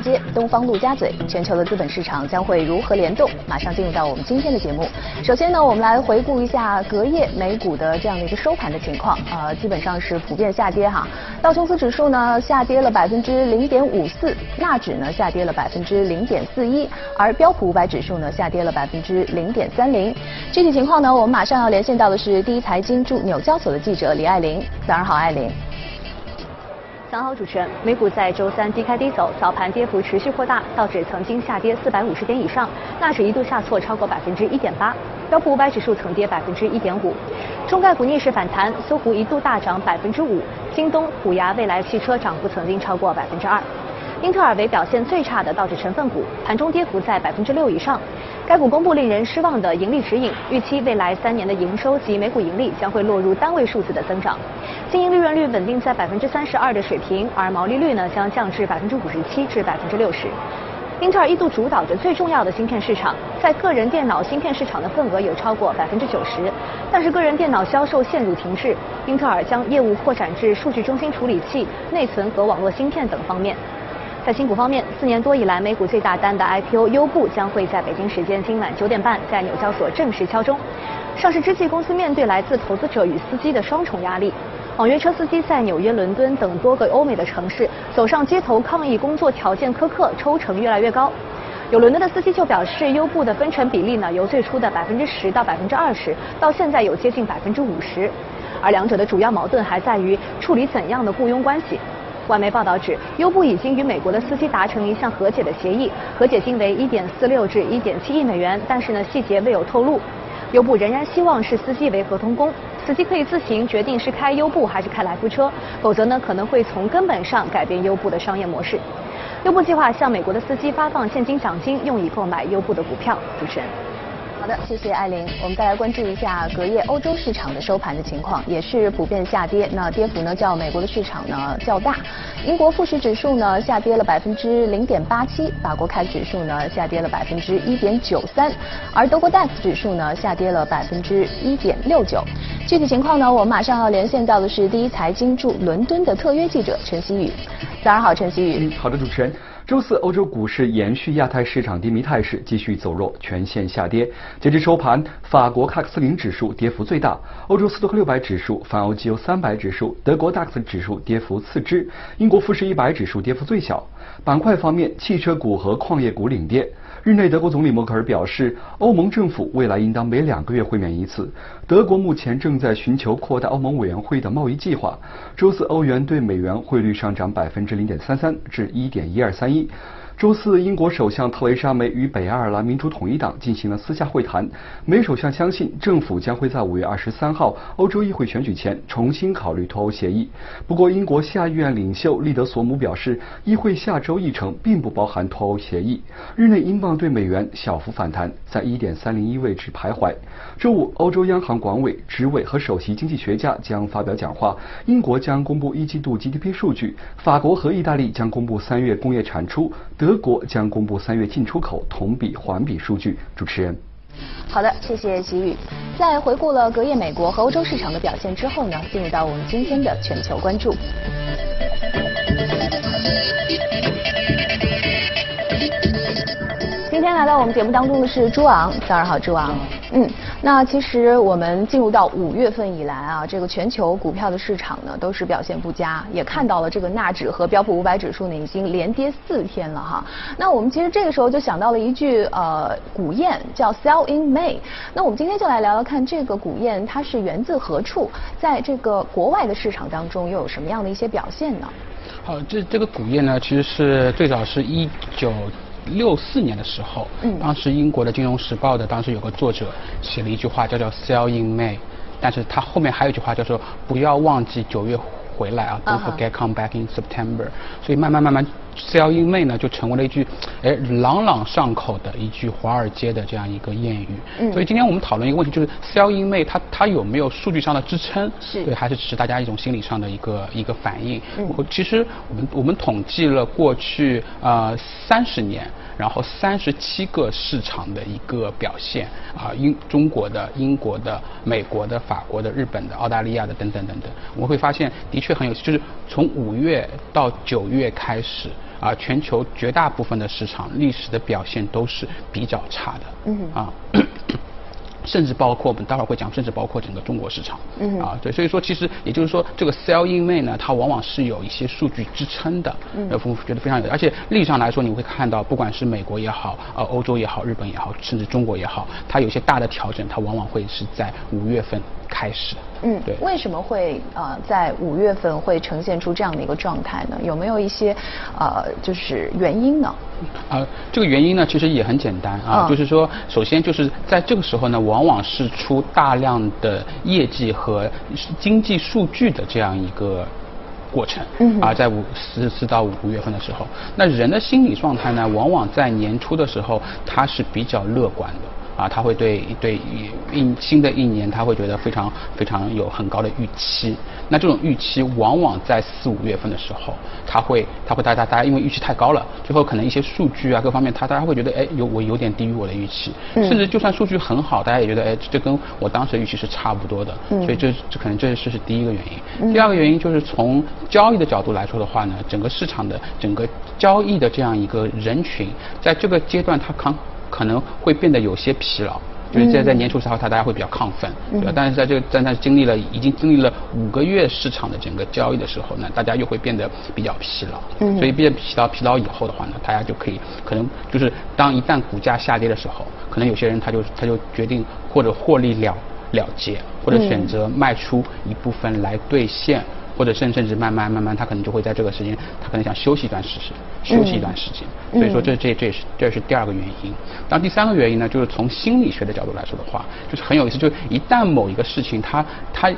街，东方陆家嘴，全球的资本市场将会如何联动？马上进入到我们今天的节目。首先呢，我们来回顾一下隔夜美股的这样的一个收盘的情况，呃，基本上是普遍下跌哈。道琼斯指数呢下跌了百分之零点五四，纳指呢下跌了百分之零点四一，而标普五百指数呢下跌了百分之零点三零。具体情况呢，我们马上要连线到的是第一财经驻纽交所的记者李爱玲。早上好，爱玲。早上好，主持人。美股在周三低开低走，早盘跌幅持续扩大，道指曾经下跌四百五十点以上，纳指一度下挫超过百分之一点八，标普五百指数曾跌百分之一点五。中概股逆势反弹，搜狐一度大涨百分之五，京东、虎牙、未来汽车涨幅曾经超过百分之二。英特尔为表现最差的道指成分股，盘中跌幅在百分之六以上。该股公布令人失望的盈利指引，预期未来三年的营收及每股盈利将会落入单位数字的增长，经营利润率稳定在百分之三十二的水平，而毛利率呢将降至百分之五十七至百分之六十。英特尔一度主导着最重要的芯片市场，在个人电脑芯片市场的份额有超过百分之九十，但是个人电脑销售陷入停滞，英特尔将业务扩展至数据中心处理器、内存和网络芯片等方面。在新股方面，四年多以来美股最大单的 IPO 优步将会在北京时间今晚九点半在纽交所正式敲钟。上市之际，公司面对来自投资者与司机的双重压力。网约车司机在纽约、伦敦等多个欧美的城市走上街头抗议工作条件苛刻、抽成越来越高。有伦敦的司机就表示，优步的分成比例呢由最初的百分之十到百分之二十，到现在有接近百分之五十。而两者的主要矛盾还在于处理怎样的雇佣关系。外媒报道指，优步已经与美国的司机达成一项和解的协议，和解金为一点四六至一点七亿美元，但是呢细节未有透露。优步仍然希望视司机为合同工，司机可以自行决定是开优步还是开来福车，否则呢可能会从根本上改变优步的商业模式。优步计划向美国的司机发放现金奖金，用以购买优步的股票。主持人。好的，谢谢艾琳。我们再来关注一下隔夜欧洲市场的收盘的情况，也是普遍下跌。那跌幅呢，较美国的市场呢较大。英国富时指数呢下跌了百分之零点八七，法国开指数呢下跌了百分之一点九三，而德国 DAX 指数呢下跌了百分之一点六九。具体情况呢，我们马上要连线到的是第一财经驻伦敦的特约记者陈曦宇。早上好，陈曦宇。好的，主持人。周四，欧洲股市延续亚太市场低迷态势，继续走弱，全线下跌。截至收盘，法国 CAC 四零指数跌幅最大，欧洲斯托克六百指数、泛欧绩优三百指数、德国 DAX 指数跌幅次之，英国富时一百指数跌幅最小。板块方面，汽车股和矿业股领跌。日内，德国总理默克尔表示，欧盟政府未来应当每两个月会面一次。德国目前正在寻求扩大欧盟委员会的贸易计划。周四，欧元对美元汇率上涨百分之零点三三至一点一二三一。周四，英国首相特蕾莎梅与北爱尔兰民主统一党进行了私下会谈。梅首相相信，政府将会在五月二十三号欧洲议会选举前重新考虑脱欧协议。不过，英国下议院领袖利德索姆表示，议会下周议程并不包含脱欧协议。日内，英镑对美元小幅反弹，在一点三零一位置徘徊。周五，欧洲央行管委、执委和首席经济学家将发表讲话。英国将公布一季度 GDP 数据，法国和意大利将公布三月工业产出。德国将公布三月进出口同比环比数据。主持人，好的，谢谢吉宇。在回顾了隔夜美国和欧洲市场的表现之后呢，进入到我们今天的全球关注。今天来到我们节目当中的是朱昂，早上好，朱昂。嗯，那其实我们进入到五月份以来啊，这个全球股票的市场呢都是表现不佳，也看到了这个纳指和标普五百指数呢已经连跌四天了哈。那我们其实这个时候就想到了一句呃古谚，叫 “Sell in May”。那我们今天就来聊聊看这个古谚它是源自何处，在这个国外的市场当中又有什么样的一些表现呢？好，这这个古谚呢，其实是最早是一九。六四年的时候，嗯当时英国的《金融时报》的当时有个作者写了一句话，叫做 “Sell in May”，但是他后面还有一句话叫做“不要忘记九月回来啊，Don't forget come back in September”。所以慢慢慢慢，“Sell in May” 呢就成为了一句哎朗朗上口的一句华尔街的这样一个谚语。所以今天我们讨论一个问题，就是 “Sell in May” 它它有没有数据上的支撑？是对，还是只是大家一种心理上的一个一个反应？嗯，其实我们我们统计了过去呃三十年。然后三十七个市场的一个表现啊，英中国的、英国的、美国的、法国的、日本的、澳大利亚的等等等等，我们会发现的确很有，就是从五月到九月开始，啊，全球绝大部分的市场历史的表现都是比较差的。嗯啊。甚至包括我们待会儿会讲，甚至包括整个中国市场，嗯啊，对，所以说其实也就是说，这个 sell in May 呢，它往往是有一些数据支撑的，嗯，觉得非常有，而且历史上来说，你会看到，不管是美国也好，呃，欧洲也好，日本也好，甚至中国也好，它有些大的调整，它往往会是在五月份开始。嗯，对，为什么会呃在五月份会呈现出这样的一个状态呢？有没有一些呃就是原因呢？啊，这个原因呢其实也很简单啊，就是说首先就是在这个时候呢，往往是出大量的业绩和经济数据的这样一个过程。嗯，啊，在五四四到五月份的时候，那人的心理状态呢，往往在年初的时候，他是比较乐观的。啊，他会对对一新的一年，他会觉得非常非常有很高的预期。那这种预期往往在四五月份的时候，他会他会大家大家因为预期太高了，最后可能一些数据啊各方面，他大家会觉得哎有我有点低于我的预期，甚至就算数据很好，大家也觉得哎这跟我当时的预期是差不多的。所以这这可能这是是第一个原因。第二个原因就是从交易的角度来说的话呢，整个市场的整个交易的这样一个人群，在这个阶段他康。可能会变得有些疲劳，就是在在年初时候，他大家会比较亢奋，对吧？但是在这个在在经历了已经经历了五个月市场的整个交易的时候呢，大家又会变得比较疲劳，嗯，所以变疲劳疲劳以后的话呢，大家就可以可能就是当一旦股价下跌的时候，可能有些人他就他就决定或者获利了了结，或者选择卖出一部分来兑现。或者甚甚至慢慢慢慢，他可能就会在这个时间，他可能想休息一段时间，休息一段时间。所以说这这这是这是第二个原因。然后第三个原因呢，就是从心理学的角度来说的话，就是很有意思，就是一旦某一个事情它它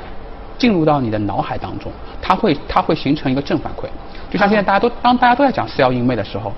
进入到你的脑海当中，它会它会形成一个正反馈。就像现在大家都当大家都在讲 sell in May 的时候，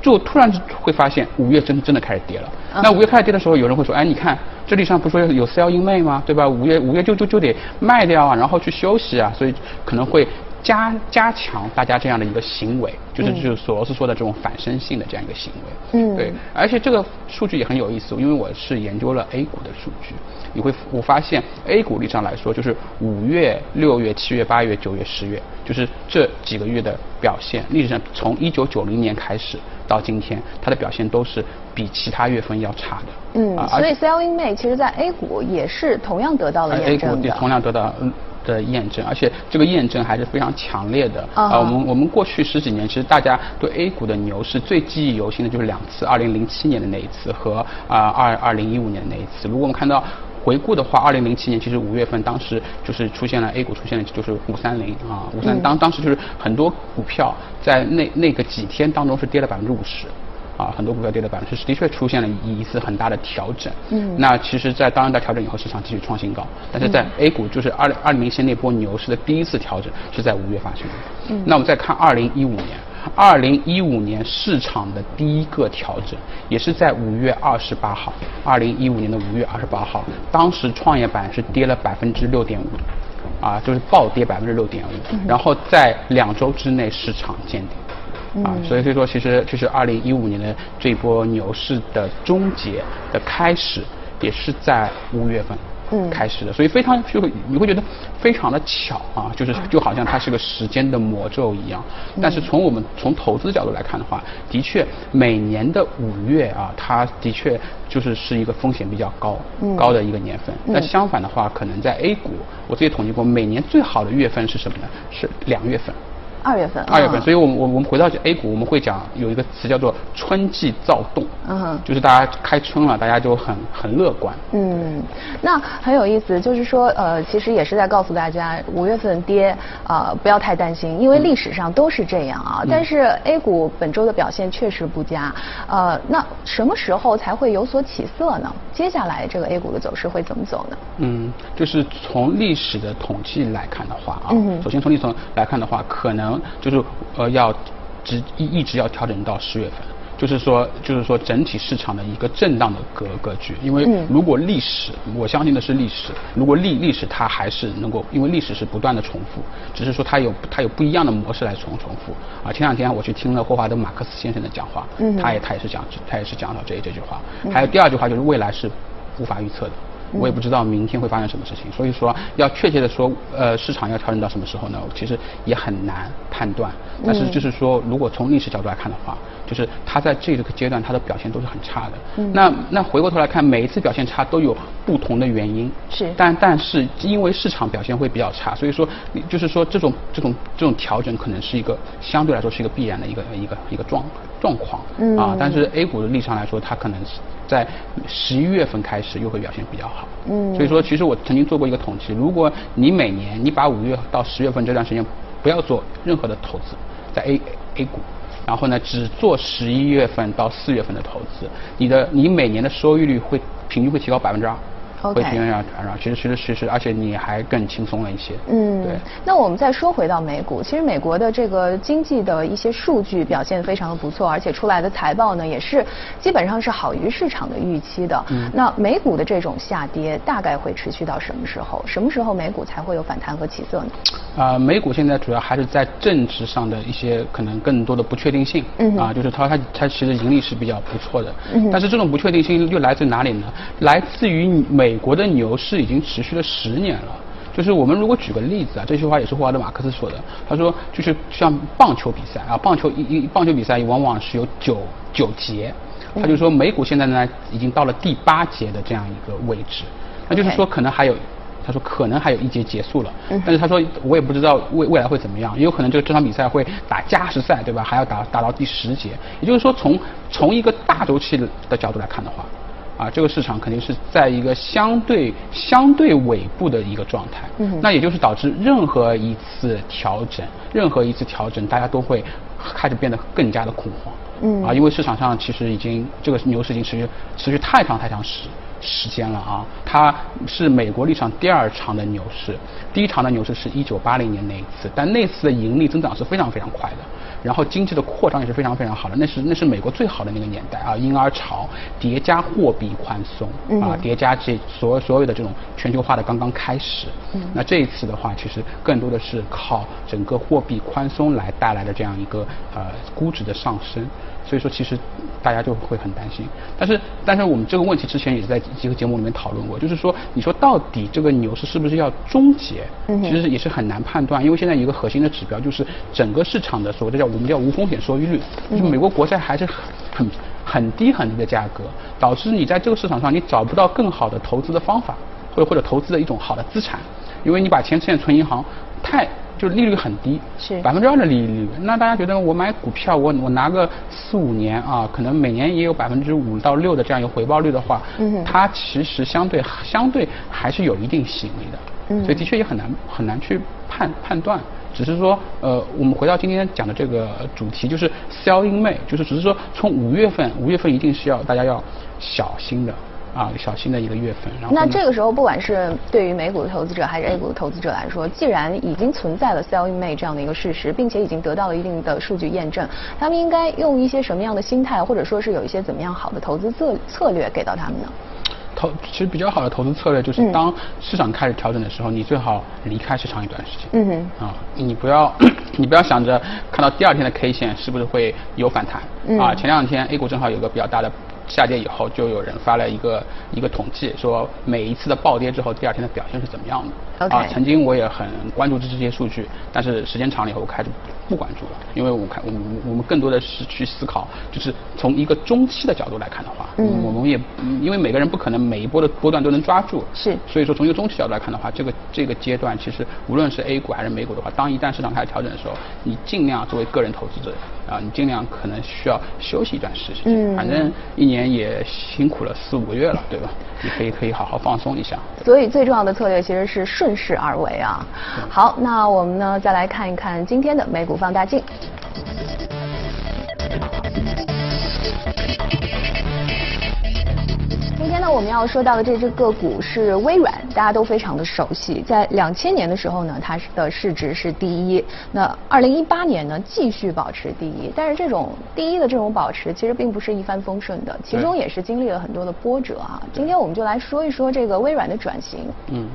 就突然会发现五月真真的开始跌了。那五月开始跌的时候，有人会说，哎，你看这里上不是说有 sell in May 吗？对吧？五月五月就就就得卖掉啊，然后去休息啊，所以可能会。加加强大家这样的一个行为，就是就是索罗斯说的这种反身性的这样一个行为。嗯，对，而且这个数据也很有意思，因为我是研究了 A 股的数据，你会我发现 A 股历史上来说，就是五月、六月、七月、八月、九月、十月，就是这几个月的表现，历史上从一九九零年开始到今天，它的表现都是比其他月份要差的。嗯，所以 Selling May 其实在 A 股也是同样得到了验证的。A 股也同样得到嗯。的验证，而且这个验证还是非常强烈的啊！我们我们过去十几年，其实大家对 A 股的牛市最记忆犹新的就是两次，二零零七年的那一次和啊二二零一五年的那一次。如果我们看到回顾的话，二零零七年其实五月份当时就是出现了 A 股出现了就是五三零啊五三当当时就是很多股票在那那个几天当中是跌了百分之五十。啊，很多股票跌了百分之十，的确出现了一次很大的调整。嗯，那其实，在当然在调整以后，市场继续创新高。但是在 A 股，就是二零二零零七那波牛市的第一次调整是在五月发生的。嗯，那我们再看二零一五年，二零一五年市场的第一个调整也是在五月二十八号，二零一五年的五月二十八号，当时创业板是跌了百分之六点五，啊，就是暴跌百分之六点五，然后在两周之内市场见顶。啊，所以所以说，其实就是二零一五年的这一波牛市的终结的开始，也是在五月份嗯开始的，所以非常就会你会觉得非常的巧啊，就是就好像它是个时间的魔咒一样。但是从我们从投资角度来看的话，的确每年的五月啊，它的确就是是一个风险比较高高的一个年份。那相反的话，可能在 A 股，我自己统计过，每年最好的月份是什么呢？是两月份。二月份，二月份，所以我们我我们回到 A 股，我们会讲有一个词叫做春季躁动，嗯，就是大家开春了，大家就很很乐观。嗯，那很有意思，就是说呃，其实也是在告诉大家，五月份跌啊不要太担心，因为历史上都是这样啊。但是 A 股本周的表现确实不佳，呃，那什么时候才会有所起色呢？接下来这个 A 股的走势会怎么走呢？嗯，就是从历史的统计来看的话啊，首先从历史来看的话，可能。就是呃要直一一直要调整到十月份，就是说就是说整体市场的一个震荡的格格局。因为如果历史，我相信的是历史，如果历历史它还是能够，因为历史是不断的重复，只是说它有它有不一样的模式来重重复。啊，前两天我去听了霍华德马克思先生的讲话，他也他也是讲他也是讲到这这句话。还有第二句话就是未来是无法预测的。我也不知道明天会发生什么事情。所以说，要确切的说，呃，市场要调整到什么时候呢？其实也很难判断。但是就是说，如果从历史角度来看的话，就是它在这个阶段它的表现都是很差的。那那回过头来看，每一次表现差都有不同的原因。是。但但是因为市场表现会比较差，所以说就是说这种这种这种调整可能是一个相对来说是一个必然的一个一个一个状状况。嗯。啊，但是 A 股的立场来说，它可能是在十一月份开始又会表现比较好。嗯。所以说，其实我曾经做过一个统计，如果你每年你把五月到十月份这段时间不要做任何的投资，在 A A 股，然后呢只做十一月份到四月份的投资，你的你每年的收益率会平均会提高百分之二。会平衡上上，其实其实其实，而且你还更轻松了一些。嗯，对。那我们再说回到美股，其实美国的这个经济的一些数据表现非常的不错，而且出来的财报呢也是基本上是好于市场的预期的。嗯。那美股的这种下跌大概会持续到什么时候？什么时候美股才会有反弹和起色呢？啊，美股现在主要还是在政治上的一些可能更多的不确定性。嗯。啊，就是它它它其实盈利是比较不错的。嗯。但是这种不确定性又来自哪里呢？来自于美。美国的牛市已经持续了十年了，就是我们如果举个例子啊，这句话也是霍华德马克思说的，他说就是像棒球比赛啊，棒球一一棒球比赛往往是有九九节，他就说美股现在呢已经到了第八节的这样一个位置，那就是说可能还有，他说可能还有一节结束了，但是他说我也不知道未未来会怎么样，也有可能这个这场比赛会打加时赛，对吧？还要打打到第十节，也就是说从从一个大周期的角度来看的话。啊，这个市场肯定是在一个相对相对尾部的一个状态，嗯，那也就是导致任何一次调整，任何一次调整，大家都会开始变得更加的恐慌，嗯，啊，因为市场上其实已经这个牛市已经持续持续太长太长时时间了啊，它是美国历史上第二长的牛市，第一长的牛市是一九八零年那一次，但那次的盈利增长是非常非常快的。然后经济的扩张也是非常非常好的，那是那是美国最好的那个年代啊，婴儿潮叠加货币宽松啊，叠加这所所有的这种全球化的刚刚开始。那这一次的话，其实更多的是靠整个货币宽松来带来的这样一个呃估值的上升。所以说，其实大家就会很担心。但是，但是我们这个问题之前也是在几个节目里面讨论过，就是说，你说到底这个牛市是不是要终结？其实也是很难判断，因为现在一个核心的指标就是整个市场的所谓的叫我们叫无风险收益率，就是美国国债还是很很很低很低的价格，导致你在这个市场上你找不到更好的投资的方法，或者或者投资的一种好的资产，因为你把钱现在存银行太。就利率很低，是百分之二的利率。那大家觉得我买股票，我我拿个四五年啊，可能每年也有百分之五到六的这样一个回报率的话，嗯，它其实相对相对还是有一定吸引力的。嗯，所以的确也很难很难去判判断。只是说，呃，我们回到今天讲的这个主题，就是 sell in May，就是只是说从五月份，五月份一定是要大家要小心的。啊，小心的一个月份。然后那这个时候，不管是对于美股的投资者还是 A 股的投资者来说，既然已经存在了 sell in May 这样的一个事实，并且已经得到了一定的数据验证，他们应该用一些什么样的心态，或者说是有一些怎么样好的投资策策略给到他们呢？投其实比较好的投资策略就是，当市场开始调整的时候，你最好离开市场一段时间。嗯哼。啊，你不要你不要想着看到第二天的 K 线是不是会有反弹。嗯。啊，前两天 A 股正好有个比较大的。下跌以后，就有人发了一个一个统计，说每一次的暴跌之后，第二天的表现是怎么样的。啊，曾经我也很关注这这些数据，但是时间长了以后，我开始不关注了，因为我看我们我们更多的是去思考，就是从一个中期的角度来看的话，嗯，我们也因为每个人不可能每一波的波段都能抓住，是，所以说从一个中期角度来看的话，这个这个阶段其实无论是 A 股还是美股的话，当一旦市场开始调整的时候，你尽量作为个人投资者啊，你尽量可能需要休息一段时间，嗯，反正一年。也辛苦了四五个月了，对吧？你可以可以好好放松一下。所以最重要的策略其实是顺势而为啊。好，那我们呢再来看一看今天的美股放大镜。我们要说到的这只个股是微软，大家都非常的熟悉。在两千年的时候呢，它的市值是第一。那二零一八年呢，继续保持第一。但是这种第一的这种保持，其实并不是一帆风顺的，其中也是经历了很多的波折啊。今天我们就来说一说这个微软的转型。嗯。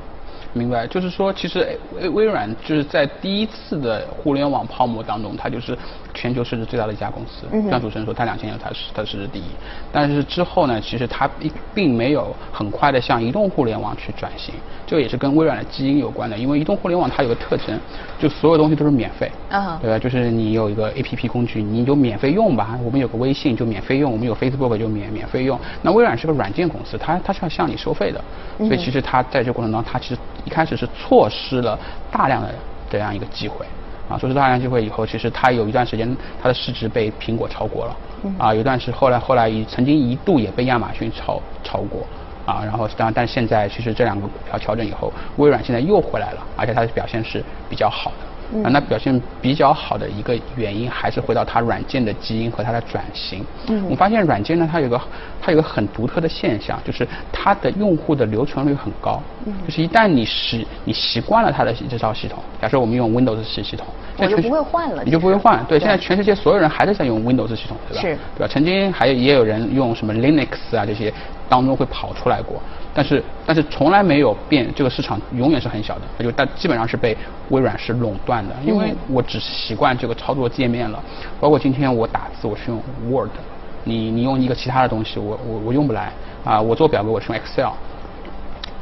明白，就是说，其实微微软就是在第一次的互联网泡沫当中，它就是全球市值最大的一家公司。像主持人说，它两千年它是它市值第一，但是之后呢，其实它并并没有很快的向移动互联网去转型，这个也是跟微软的基因有关的。因为移动互联网它有个特征，就所有东西都是免费，啊，对吧？就是你有一个 A P P 工具，你就免费用吧。我们有个微信就免费用，我们有 Facebook 就免免费用。那微软是个软件公司，它它是要向你收费的，所以其实它在这过程当中，它其实一开始是错失了大量的这样一个机会，啊，错失大量机会以后，其实它有一段时间它的市值被苹果超过了，啊，有一段是后来后来一曾经一度也被亚马逊超超过，啊，然后当然但是现在其实这两个股票调整以后，微软现在又回来了，而且它的表现是比较好的。啊，那表现比较好的一个原因还是回到它软件的基因和它的转型。嗯，我发现软件呢，它有个它有个很独特的现象，就是它的用户的留存率很高。嗯，就是一旦你习你习惯了它的这套系统，假设我们用 Windows 系系统，我就不会换了。你就不会换。对，现在全世界所有人还是在用 Windows 系统，对吧？是。对吧？曾经还有也有人用什么 Linux 啊这些当中会跑出来过。但是，但是从来没有变，这个市场永远是很小的，它就但基本上是被微软是垄断的，因为我只习惯这个操作界面了，包括今天我打字我是用 Word，你你用一个其他的东西我我我用不来啊，我做表格我是用 Excel，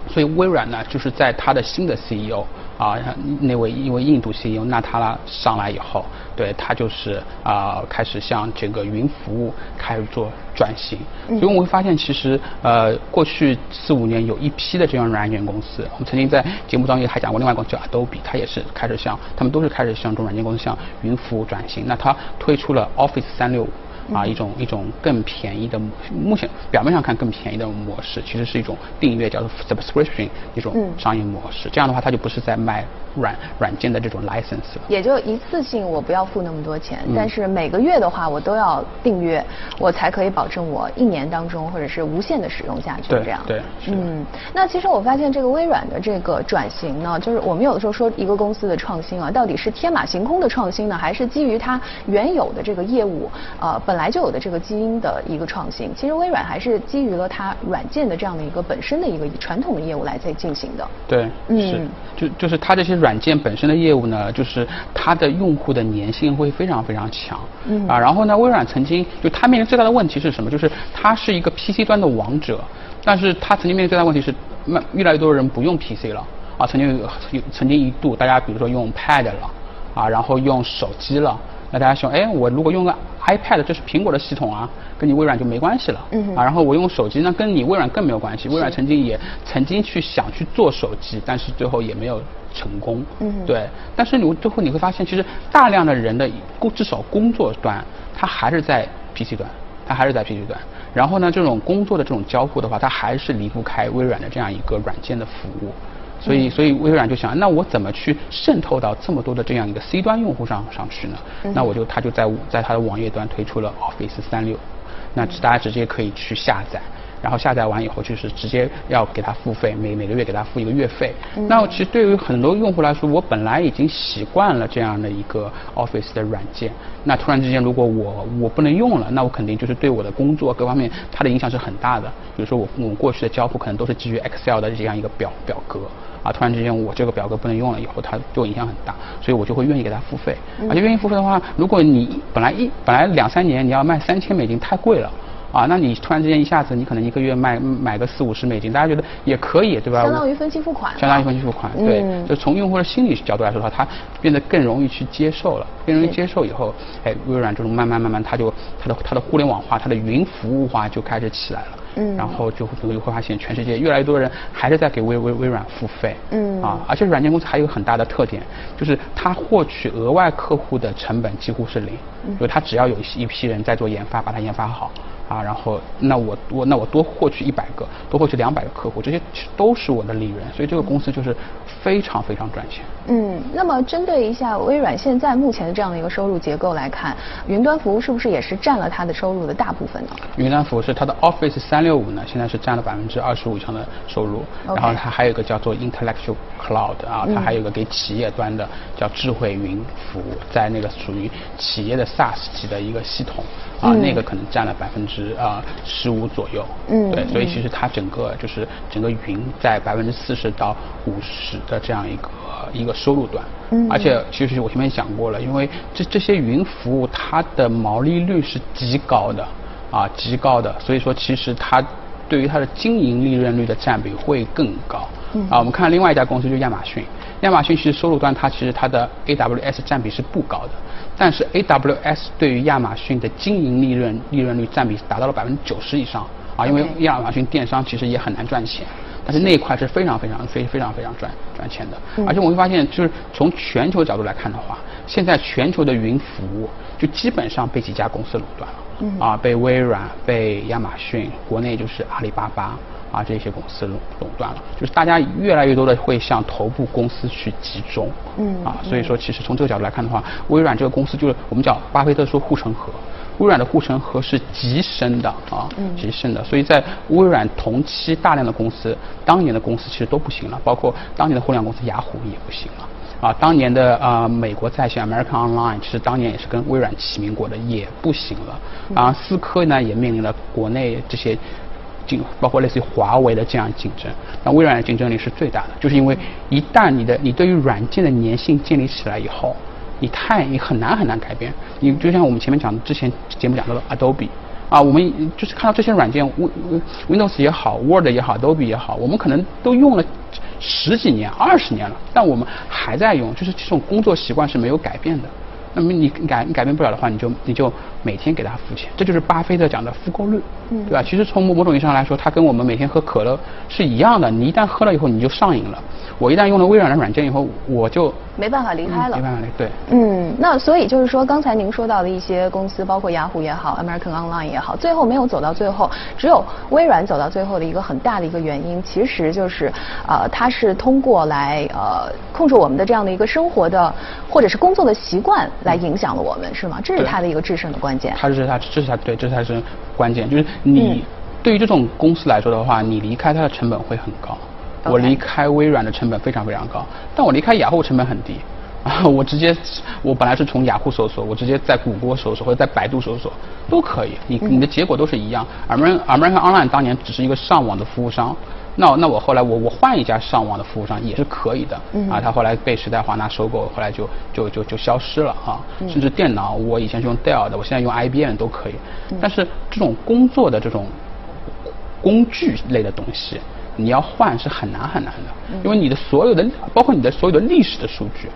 所以微软呢就是在它的新的 CEO。啊，那位因为印度 CEO 纳塔拉上来以后，对他就是啊开始向这个云服务开始做转型。所以我们会发现，其实呃过去四五年有一批的这样软件公司，我们曾经在节目当中还讲过另外一个叫 Adobe，它也是开始向他们都是开始向这种软件公司向云服务转型。那它推出了 Office 三六五。啊，一种一种更便宜的，目前表面上看更便宜的模式，其实是一种订阅，叫做 subscription 一种商业模式。这样的话，它就不是在卖软软件的这种 license 了。也就一次性我不要付那么多钱，但是每个月的话我都要订阅，我才可以保证我一年当中或者是无限的使用下去。这样。对。嗯，那其实我发现这个微软的这个转型呢，就是我们有的时候说一个公司的创新啊，到底是天马行空的创新呢，还是基于它原有的这个业务呃本来就有的这个基因的一个创新，其实微软还是基于了它软件的这样的一个本身的一个传统的业务来在进行的。对，嗯，就就是它这些软件本身的业务呢，就是它的用户的粘性会非常非常强。嗯啊，然后呢，微软曾经就它面临最大的问题是什么？就是它是一个 PC 端的王者，但是它曾经面临最大问题是，越来越多的人不用 PC 了啊，曾经有曾经一度大家比如说用 Pad 了啊，然后用手机了。那大家说，哎，我如果用个 iPad，这是苹果的系统啊，跟你微软就没关系了。嗯。啊，然后我用手机，那跟你微软更没有关系。微软曾经也曾经去想去做手机，但是最后也没有成功。嗯。对。但是你最后你会发现，其实大量的人的工至少工作端，它还是在 PC 端，它还是在 PC 端。然后呢，这种工作的这种交互的话，它还是离不开微软的这样一个软件的服务。所以，所以微软就想，那我怎么去渗透到这么多的这样一个 C 端用户上上去呢？那我就，他就在在他的网页端推出了 Office 三六，那大家直接可以去下载。然后下载完以后，就是直接要给他付费，每每个月给他付一个月费。那其实对于很多用户来说，我本来已经习惯了这样的一个 Office 的软件，那突然之间如果我我不能用了，那我肯定就是对我的工作各方面它的影响是很大的。比如说我我过去的交付可能都是基于 Excel 的这样一个表表格，啊，突然之间我这个表格不能用了以后，它对我影响很大，所以我就会愿意给他付费。而且愿意付费的话，如果你本来一本来两三年你要卖三千美金太贵了。啊，那你突然之间一下子，你可能一个月卖买个四五十美金，大家觉得也可以，对吧？相当于分期付款。相当于分期付款，对。就从用户的心理角度来说的话，他变得更容易去接受了，更容易接受以后，哎，微软这种慢慢慢慢，它就它的它的互联网化，它的云服务化就开始起来了。嗯。然后就会会发现，全世界越来越多人还是在给微微微软付费。嗯。啊，而且软件公司还有很大的特点，就是它获取额外客户的成本几乎是零，因为它只要有一批人在做研发，把它研发好。啊，然后那我我那我多获取一百个，多获取两百个客户，这些其实都是我的利润，所以这个公司就是非常非常赚钱。嗯，那么针对一下微软现在目前的这样的一个收入结构来看，云端服务是不是也是占了它的收入的大部分呢？云端服务是它的 Office 三六五呢，现在是占了百分之二十五以上的收入，然后它还有一个叫做 Intellectual Cloud 啊，它还有一个给企业端的叫智慧云服务，在那个属于企业的 SaaS 级的一个系统啊，那个可能占了百分之。之啊十五左右。嗯对，所以其实它整个就是整个云在百分之四十到五十的这样一个一个收入端。嗯而且其实我前面讲过了，因为这这些云服务它的毛利率是极高的啊，极高的，所以说其实它对于它的经营利润率的占比会更高。嗯啊，我们看另外一家公司就是亚马逊，亚马逊其实收入端它其实它的 AWS 占比是不高的，但是 AWS 对于亚马逊的经营利润利润率占比达到了百分之九十以上啊，因为亚马逊电商其实也很难赚钱。但是那一块是非常非常非非常非常赚赚钱的，嗯。而且我会发现，就是从全球角度来看的话，现在全球的云服务就基本上被几家公司垄断了，嗯。啊，被微软、被亚马逊，国内就是阿里巴巴啊这些公司垄垄断了，就是大家越来越多的会向头部公司去集中，嗯啊，所以说其实从这个角度来看的话，微软这个公司就是我们叫巴菲特说护城河。微软的护城河是极深的啊，嗯极深的，所以在微软同期大量的公司，当年的公司其实都不行了，包括当年的互联网公司雅虎也不行了。啊，当年的啊、呃美国在线 American Online 其实当年也是跟微软齐名过的，也不行了。啊，思科呢也面临了国内这些竞，包括类似于华为的这样竞争。那微软的竞争力是最大的，就是因为一旦你的你对于软件的粘性建立起来以后，你太你很难很难改变。你就像我们前面讲的，之前节目讲到的 Adobe。啊，我们就是看到这些软件，Win Windows 也好，Word 也好，Adobe 也好，我们可能都用了十几年、二十年了，但我们还在用，就是这种工作习惯是没有改变的。那么你改你改变不了的话，你就你就每天给他付钱，这就是巴菲特讲的复购率，嗯对吧？其实从某某种意义上来说，它跟我们每天喝可乐是一样的。你一旦喝了以后，你就上瘾了。我一旦用了微软的软件以后，我就没办法离开了没。办法离，对。嗯，那所以就是说，刚才您说到的一些公司，包括雅虎也好，American Online 也好，最后没有走到最后，只有微软走到最后的一个很大的一个原因，其实就是呃，它是通过来呃控制我们的这样的一个生活的或者是工作的习惯来影响了我们，是吗？这是对它的一个制胜的关键。它是它，这是它对，这才是关键。就是你、嗯对于这种公司来说的话，你离开它的成本会很高。我离开微软的成本非常非常高，但我离开雅虎成本很低。啊，我直接，我本来是从雅虎搜索，我直接在谷歌搜索或者在百度搜索都可以，你你的结果都是一样。American American Online 当年只是一个上网的服务商，那那我后来我我换一家上网的服务商也是可以的，嗯啊，他后来被时代华纳收购，后来就就就就消失了啊。甚至电脑，我以前是用 Dell 的，我现在用 IBM 都可以。但是这种工作的这种工具类的东西，你要换是很难很难的，因为你的所有的，包括你的所有的历史的数据，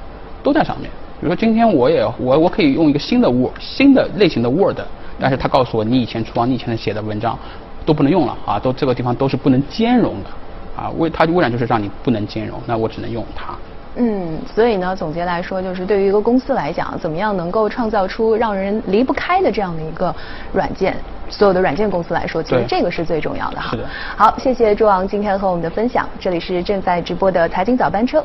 都在上面。比如说今天我也我我可以用一个新的 Word 新的类型的 Word，但是他告诉我你以前出啊，你以前写的文章都不能用了啊，都这个地方都是不能兼容的啊，为它污染就是让你不能兼容，那我只能用它。嗯，所以呢，总结来说，就是对于一个公司来讲，怎么样能够创造出让人离不开的这样的一个软件，所有的软件公司来说，其实这个是最重要的哈。好，谢谢朱昂今天和我们的分享，这里是正在直播的财经早班车。